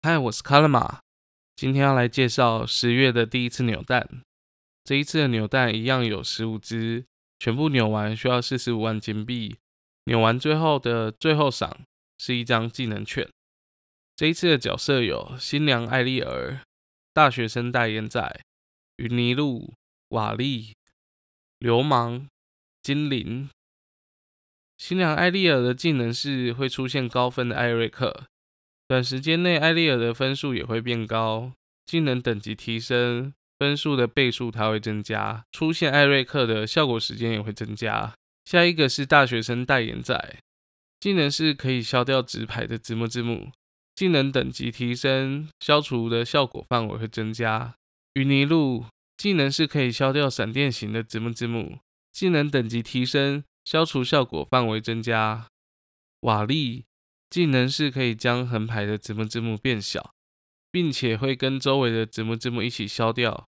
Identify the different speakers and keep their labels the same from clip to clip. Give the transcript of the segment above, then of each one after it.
Speaker 1: 嗨，我是卡拉玛，今天要来介绍十月的第一次扭蛋。这一次的扭蛋一样有十五只，全部扭完需要四十五万金币。扭完最后的最后赏是一张技能券。这一次的角色有新娘艾丽儿、大学生代言仔、云尼路、瓦利、流氓、精灵。新娘艾丽尔的技能是会出现高分的艾瑞克。短时间内，艾丽尔的分数也会变高，技能等级提升，分数的倍数它会增加，出现艾瑞克的效果时间也会增加。下一个是大学生代言仔，技能是可以消掉纸牌的字幕字幕，技能等级提升，消除的效果范围会增加。雨尼路技能是可以消掉闪电型的字幕字幕，技能等级提升，消除效果范围增加。瓦力。技能是可以将横排的字幕字幕变小，并且会跟周围的字幕字幕一起消掉。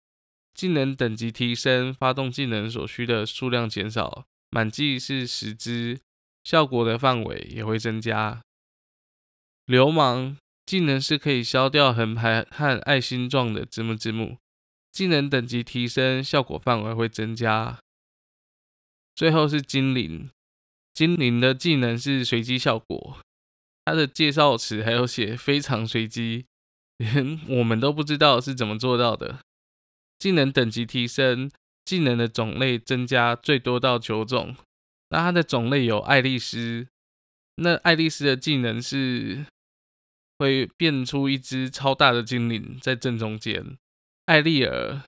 Speaker 1: 技能等级提升，发动技能所需的数量减少，满技是十只，效果的范围也会增加。流氓技能是可以消掉横排和爱心状的字幕字幕，技能等级提升，效果范围会增加。最后是精灵，精灵的技能是随机效果。它的介绍词还有写非常随机，连我们都不知道是怎么做到的。技能等级提升，技能的种类增加最多到九种。那它的种类有爱丽丝，那爱丽丝的技能是会变出一只超大的精灵在正中间。艾丽尔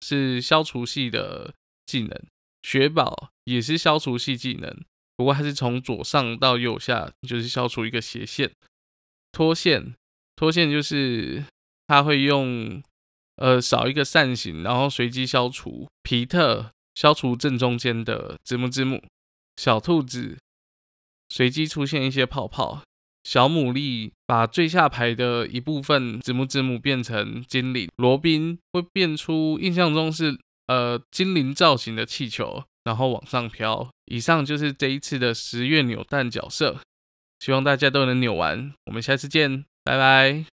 Speaker 1: 是消除系的技能，雪宝也是消除系技能。不过它是从左上到右下，就是消除一个斜线。拖线，拖线就是它会用呃少一个扇形，然后随机消除。皮特消除正中间的字母字母。小兔子随机出现一些泡泡。小牡蛎把最下排的一部分字母字母变成精灵。罗宾会变出印象中是呃精灵造型的气球。然后往上飘。以上就是这一次的十月扭蛋角色，希望大家都能扭完。我们下次见，拜拜。